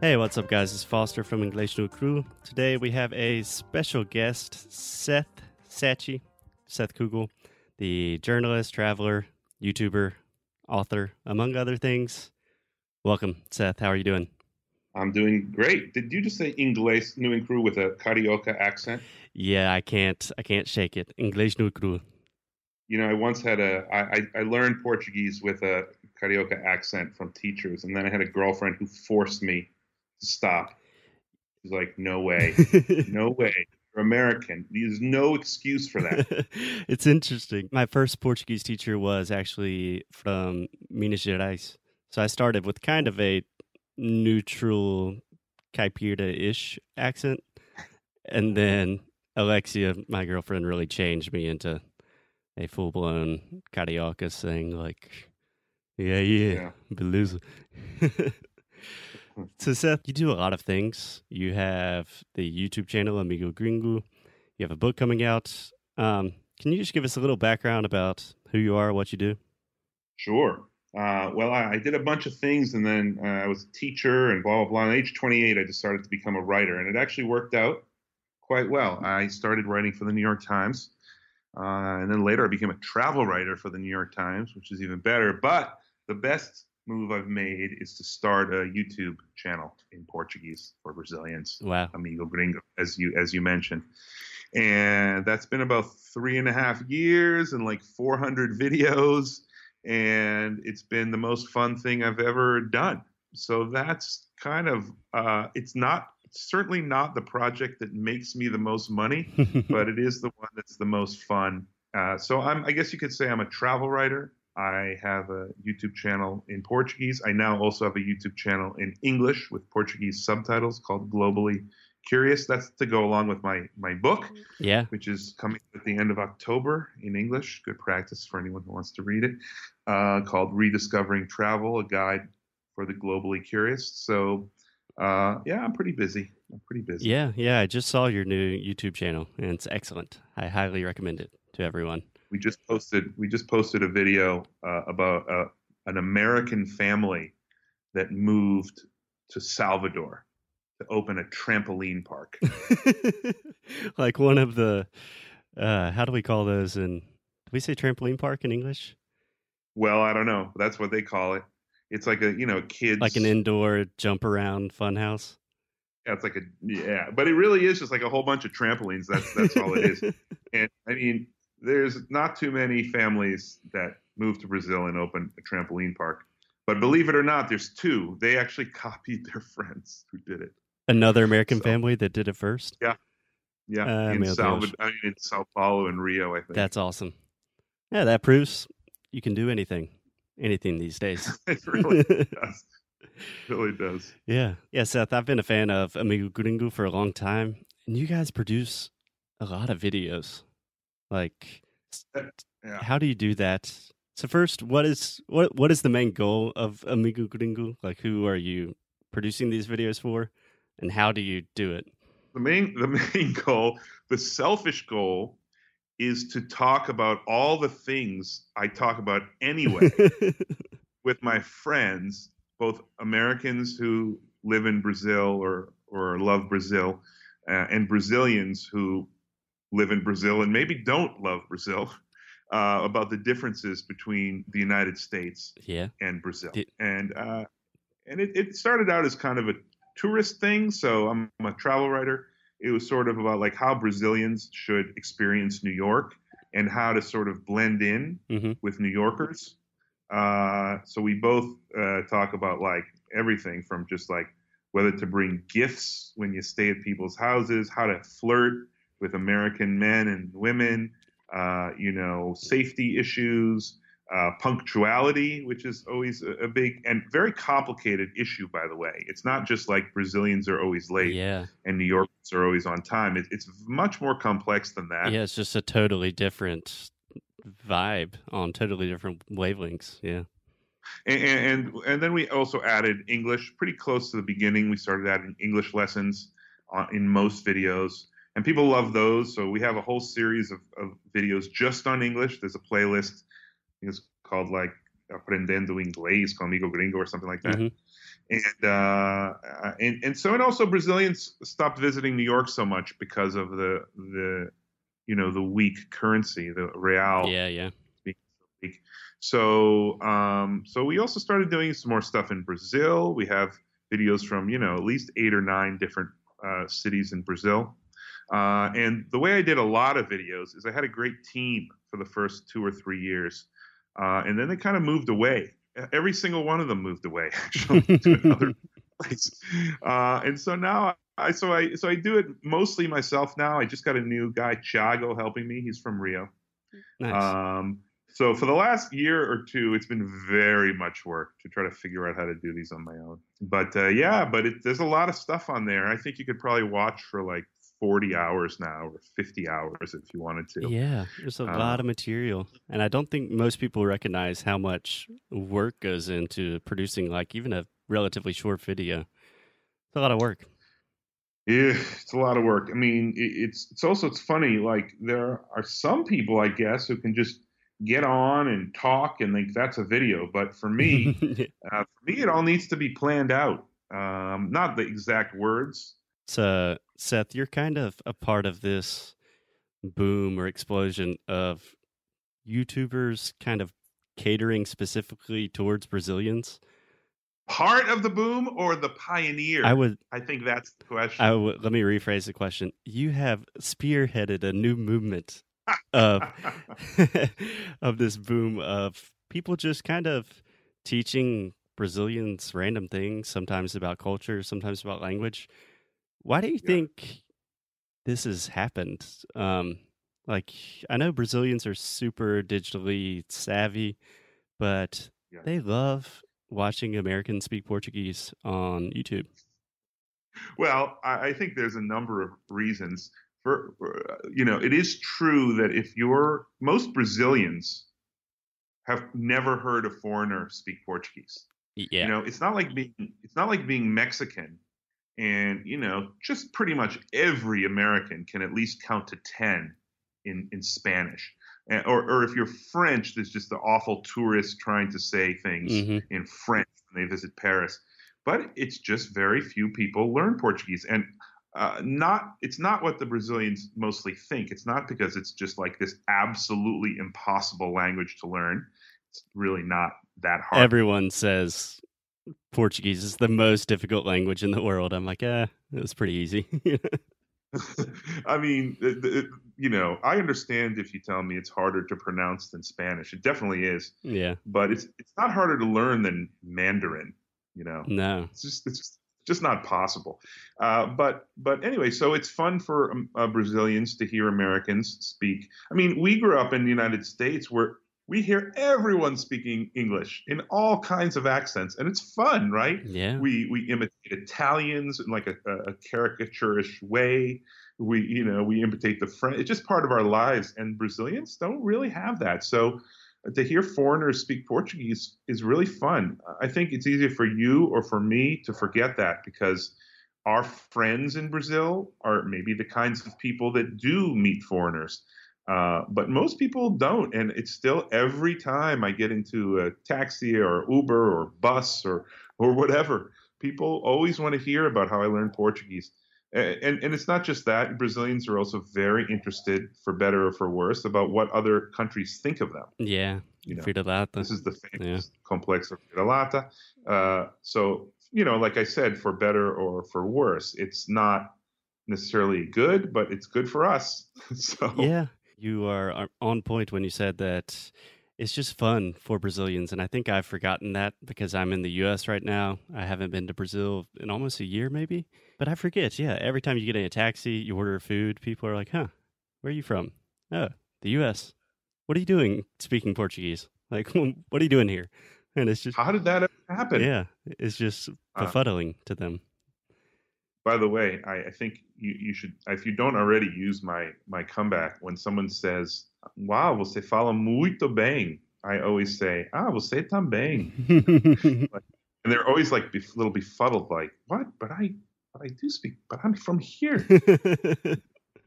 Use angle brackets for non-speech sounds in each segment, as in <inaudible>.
Hey, what's up, guys? It's Foster from English No Crew. Today we have a special guest, Seth Sachi, Seth Kugel, the journalist, traveler, YouTuber, author, among other things. Welcome, Seth. How are you doing? I'm doing great. Did you just say English New Crew with a Carioca accent? Yeah, I can't. I can't shake it. English No Crew. You know, I once had a. I, I learned Portuguese with a Carioca accent from teachers, and then I had a girlfriend who forced me stop. He's like, no way, <laughs> no way. You're American. There's no excuse for that. <laughs> it's interesting. My first Portuguese teacher was actually from Minas Gerais. So I started with kind of a neutral Caipira-ish accent. And then Alexia, my girlfriend, really changed me into a full-blown Carioca saying like, yeah, yeah, yeah. <laughs> So, Seth, you do a lot of things. You have the YouTube channel, Amigo Gringo. You have a book coming out. Um, can you just give us a little background about who you are, what you do? Sure. Uh, well, I, I, did a bunch of things, and then uh, I was a teacher and blah, blah, blah. At age 28, I decided to become a writer, and it actually worked out quite well. I started writing for the New York Times, uh, and then later I became a travel writer for the New York Times, which is even better. But the best move I've made is to start a YouTube channel in Portuguese for Brazilians. Wow. Amigo Gringo, as you as you mentioned. And that's been about three and a half years and like 400 videos. And it's been the most fun thing I've ever done. So that's kind of, uh, it's not, certainly not the project that makes me the most money, <laughs> but it is the one that's the most fun. Uh, so I'm, I guess you could say I'm a travel writer. I have a YouTube channel in Portuguese. I now also have a YouTube channel in English with Portuguese subtitles called Globally Curious. That's to go along with my my book, yeah, which is coming at the end of October in English. Good practice for anyone who wants to read it. Uh, called Rediscovering Travel: A Guide for the Globally Curious. So, uh, yeah, I'm pretty busy. I'm pretty busy. Yeah, yeah. I just saw your new YouTube channel, and it's excellent. I highly recommend it to everyone we just posted we just posted a video uh, about uh, an American family that moved to Salvador to open a trampoline park. <laughs> like one of the uh, how do we call those And do we say trampoline park in English? Well, I don't know. That's what they call it. It's like a you know kids like an indoor jump around fun house. Yeah, it's like a yeah, but it really is just like a whole bunch of trampolines. That's that's all it is. <laughs> And I mean, there's not too many families that move to Brazil and open a trampoline park. But believe it or not, there's two. They actually <laughs> copied their friends who did it. Another American so, family that did it first? Yeah. Yeah. Uh, in, Salvador, I mean, in Sao Paulo and Rio, I think. That's awesome. Yeah, that proves you can do anything. Anything these days. <laughs> it really <laughs> does. It really does. Yeah. Yeah, Seth, I've been a fan of Amigo Gringo for a long time. And you guys produce a lot of videos. Like, uh, yeah. how do you do that? So first, what is what what is the main goal of Amigo Gringo? Like, who are you producing these videos for, and how do you do it? The main the <laughs> main goal, the selfish goal, is to talk about all the things I talk about anyway <laughs> with my friends, both Americans who live in Brazil or or love Brazil, uh, and Brazilians who live in Brazil and maybe don't love Brazil <laughs> uh, about the differences between the United States yeah. and Brazil. and uh, and it, it started out as kind of a tourist thing. So I'm, I'm, a travel writer. It was sort of about like how Brazilians should experience New York and how to sort of blend in mm-hmm. with New Yorkers. Uh, so we both uh, talk about like everything from just like whether to bring gifts when you stay at people's houses, how to flirt, with American men and women, uh, you know, safety issues, uh, punctuality, which is always a, a, big and very complicated issue, by the way. It's not just like Brazilians are always late yeah. and New Yorkers are always on time. It, it's much more complex than that. Yeah, it's just a totally different vibe on totally different wavelengths. Yeah. And, and, and then we also added English pretty close to the beginning. We started adding English lessons on, in most videos, and people love those. So we have a whole series of, of videos just on English. There's a playlist it's called like Aprendendo Inglés com Amigo Gringo or something like that. Mm-hmm. And, uh, and and so and also Brazilians stopped visiting New York so much because of the the you know the weak currency, the real. Yeah, yeah. So um, so we also started doing some more stuff in Brazil. We have videos from you know at least eight or nine different uh, cities in Brazil. Uh, and the way I did a lot of videos is I had a great team for the first two or three years. Uh, and then they kind of moved away. Every single one of them moved away, <laughs> actually, to another <laughs> place. Uh, and so now I so I so I do it mostly myself now. I just got a new guy, Chago, helping me. He's from Rio. Nice. Um, so for the last year or two, it's been very much work to try to figure out how to do these on my own. But uh, yeah, but it, there's a lot of stuff on there. I think you could probably watch for like 40 hours now or 50 hours if you wanted to. Yeah, there's a um, lot of material. And I don't think most people recognize how much work goes into producing like even a relatively short video. It's a lot of work. Yeah, it's a lot of work. I mean, it's it's also it's funny like there are some people I guess who can just get on and talk and think that's a video, but for me, <laughs> uh, for me it all needs to be planned out. Um, not the exact words, uh, Seth, you're kind of a part of this boom or explosion of YouTubers kind of catering specifically towards Brazilians. Part of the boom or the pioneer? I would. I think that's the question. I would. Let me rephrase the question. You have spearheaded a new movement of <laughs> of this boom of people just kind of teaching Brazilians random things, sometimes about culture, sometimes about language why do you yeah. think this has happened? Um, like I know Brazilians are super digitally savvy, but yeah. they love watching Americans speak Portuguese on YouTube. Well, I think there's a number of reasons. For you know, it is true that if you're most Brazilians have never heard a foreigner speak Portuguese. Yeah. You know, it's not like being it's not like being Mexican and you know just pretty much every american can at least count to 10 in in spanish. Or, or if you're french there's just the awful tourists trying to say things mm-hmm. in french when they visit paris. But it's just very few people learn portuguese. And uh, not it's not what the brazilians mostly think. It's not because it's just like this absolutely impossible language to learn. It's really not that hard. Everyone says Portuguese is the most difficult language in the world. I'm like, eh, it was pretty easy. <laughs> I mean, it, it, you know, I understand if you tell me it's harder to pronounce than Spanish. It definitely is. Yeah. But it's it's not harder to learn than Mandarin. You know. No. It's just it's just, just not possible. Uh, but but anyway, so it's fun for um, uh, Brazilians to hear Americans speak. I mean, we grew up in the United States where we hear everyone speaking English in all kinds of accents, and it's fun, right? Yeah. We we imitate Italians in like a, a caricaturish way. We you know we imitate the French. It's just part of our lives, and Brazilians don't really have that. So uh, to hear foreigners speak Portuguese is really fun. I think it's easier for you or for me to forget that because our friends in Brazil are maybe the kinds of people that do meet foreigners uh, but most people don't, and it's still every time I get into a taxi or Uber or bus or or whatever, people always want to hear about how I learned Portuguese. And, and it's not just that. Brazilians are also very interested, for better or for worse, about what other countries think of them. Yeah, you know, Vira-lata. This is the famous yeah. complex of Vira-lata. Uh, so, you know, like I said, for better or for worse, it's not necessarily good, but it's good for us. <laughs> so yeah, you are on point when you said that it's just fun for Brazilians. And I think I've forgotten that because I'm in the US right now. I haven't been to Brazil in almost a year, maybe. But I forget. Yeah. Every time you get in a taxi, you order food, people are like, huh, where are you from? Oh, the US. What are you doing speaking Portuguese? Like, <laughs> what are you doing here? And it's just how did that happen? Yeah, it's just Uh, befuddling to them. By the way, I, I think you, you should, if you don't already use my my comeback, when someone says, "Wow, você fala muito bem," I always say, "Ah, você também," <laughs> and they're always like bef- little befuddled, like, "What? But I, but I do speak, but I'm from here." <laughs>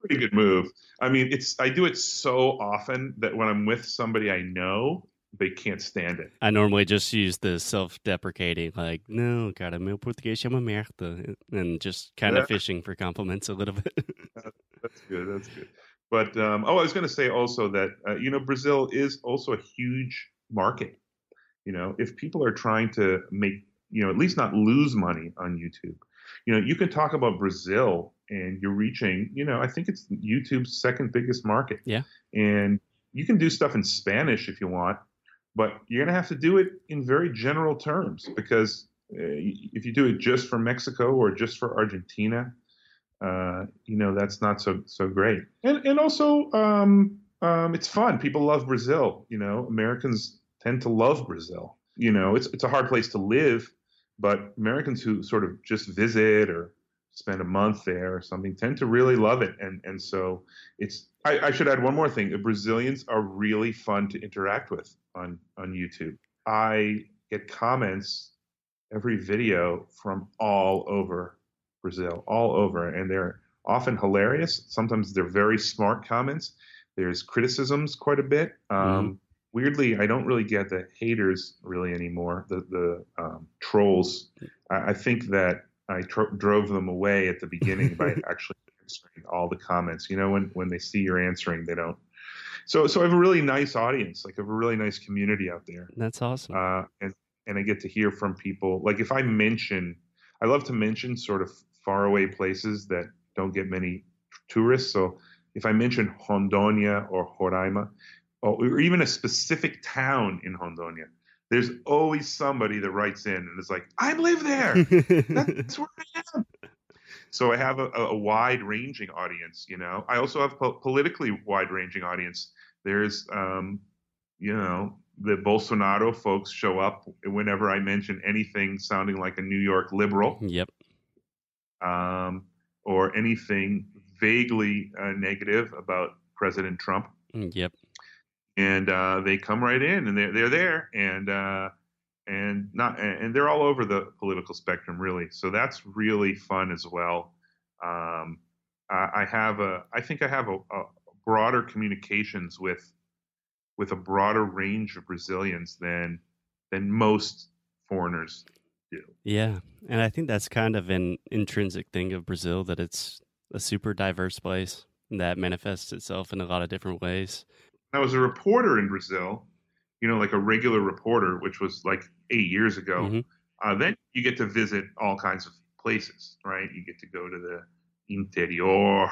Pretty good move. I mean, it's I do it so often that when I'm with somebody I know, they can't stand it. I normally just use the self-deprecating, like, "No, cara, meu português é uma merda," and just kind of fishing for compliments a little bit. <laughs> That's good. That's good. But um, oh, I was going to say also that uh, you know Brazil is also a huge market. You know, if people are trying to make you know at least not lose money on YouTube, you know, you can talk about Brazil and you're reaching. You know, I think it's YouTube's second biggest market. Yeah. and you can do stuff in Spanish if you want, but you're going to have to do it in very general terms because uh, if you do it just for Mexico or just for Argentina uh, you know that's not so so great. And and also um, um, it's fun. People love Brazil. You know, Americans tend to love Brazil. You know, it's it's a hard place to live, but Americans who sort of just visit or spend a month there or something tend to really love it. And and so it's. I, I should add one more thing. The Brazilians are really fun to interact with on on YouTube. I get comments every video from all over Brazil, all over, and they're often hilarious. Sometimes they're very smart comments. There's criticisms quite a bit. Um, Weirdly, I don't really get the haters really anymore. The the um, trolls. I, I think that I tro- drove them away at the beginning by <laughs> actually answering all the comments. You know, when when they see you're answering, they don't. So so I have a really nice audience. Like I have a really nice community out there That's awesome. uh, and and I get to hear from people. Like if I mention, I love to mention sort of faraway places that don't get many tourists. So if I mention Rondônia or Roraima, or, or even a specific town in Rondônia, there's always somebody that writes in and is like, "I live there. <laughs> That's where I am." So I have a, a wide-ranging audience. You know, I also have po- politically wide-ranging audience. There's, um, you know, the Bolsonaro folks show up whenever I mention anything sounding like a New York liberal yep. um, or anything vaguely uh, negative about President Trump. Yep. And uh, they come right in, and they're they're there, and uh, and not and they're all over the political spectrum, really. So that's really fun as well. Um, I, have a, I think I have a, a broader communications with with a broader range of Brazilians than than most foreigners do. Yeah. And I think that's kind of an intrinsic thing of Brazil that it's a super diverse place that manifests itself in a lot of different ways. I was a reporter in Brazil, you know, like a regular reporter, which was like eight years ago. Mhm. Uh, then you get to visit all kinds of places, right? You get to go to the interior,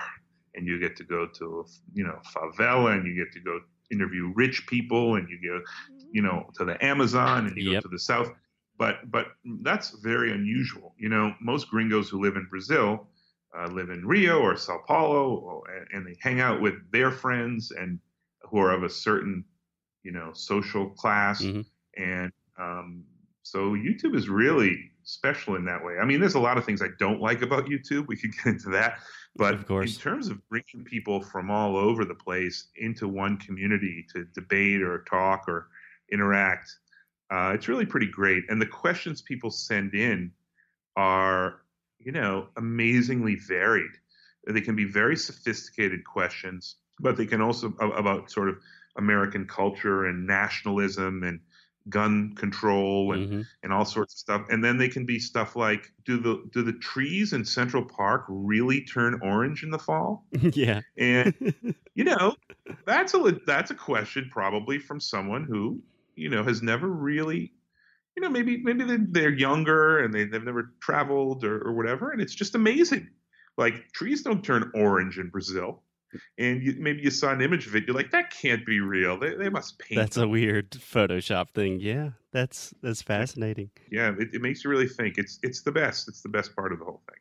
and you get to go to, you know, favela, and you get to go interview rich people, and you go, you know, to the Amazon, and you Yep. go to the south. But but that's very unusual. You know, most gringos who live in Brazil uh, live in Rio or Sao Paulo, or, and they hang out with their friends and who are of a certain, you know, social class. Mhm. And um, so YouTube is really special in that way. I mean, there's a lot of things I don't like about YouTube. We could get into that. But Of course. in terms of bringing people from all over the place into one community to debate or talk or interact, uh, it's really pretty great. And the questions people send in are, you know, amazingly varied. They can be very sophisticated questions, but they can also about sort of American culture and nationalism and gun control and, Mhm. and all sorts of stuff. And then they can be stuff like, do the do the trees in Central Park really turn orange in the fall? <laughs> yeah. And <laughs> you know, that's a that's a question probably from someone who you know has never really, you know, maybe maybe they're, they're younger and they, they've never traveled or, or whatever, and it's just amazing. Like trees don't turn orange in Brazil, and you, maybe you saw an image of it, you're like, that can't be real. They, they must paint. That's a weird Photoshop thing. Yeah. That's that's fascinating. yeah, it, it makes you really think. It's it's the best. It's the best part of the whole thing.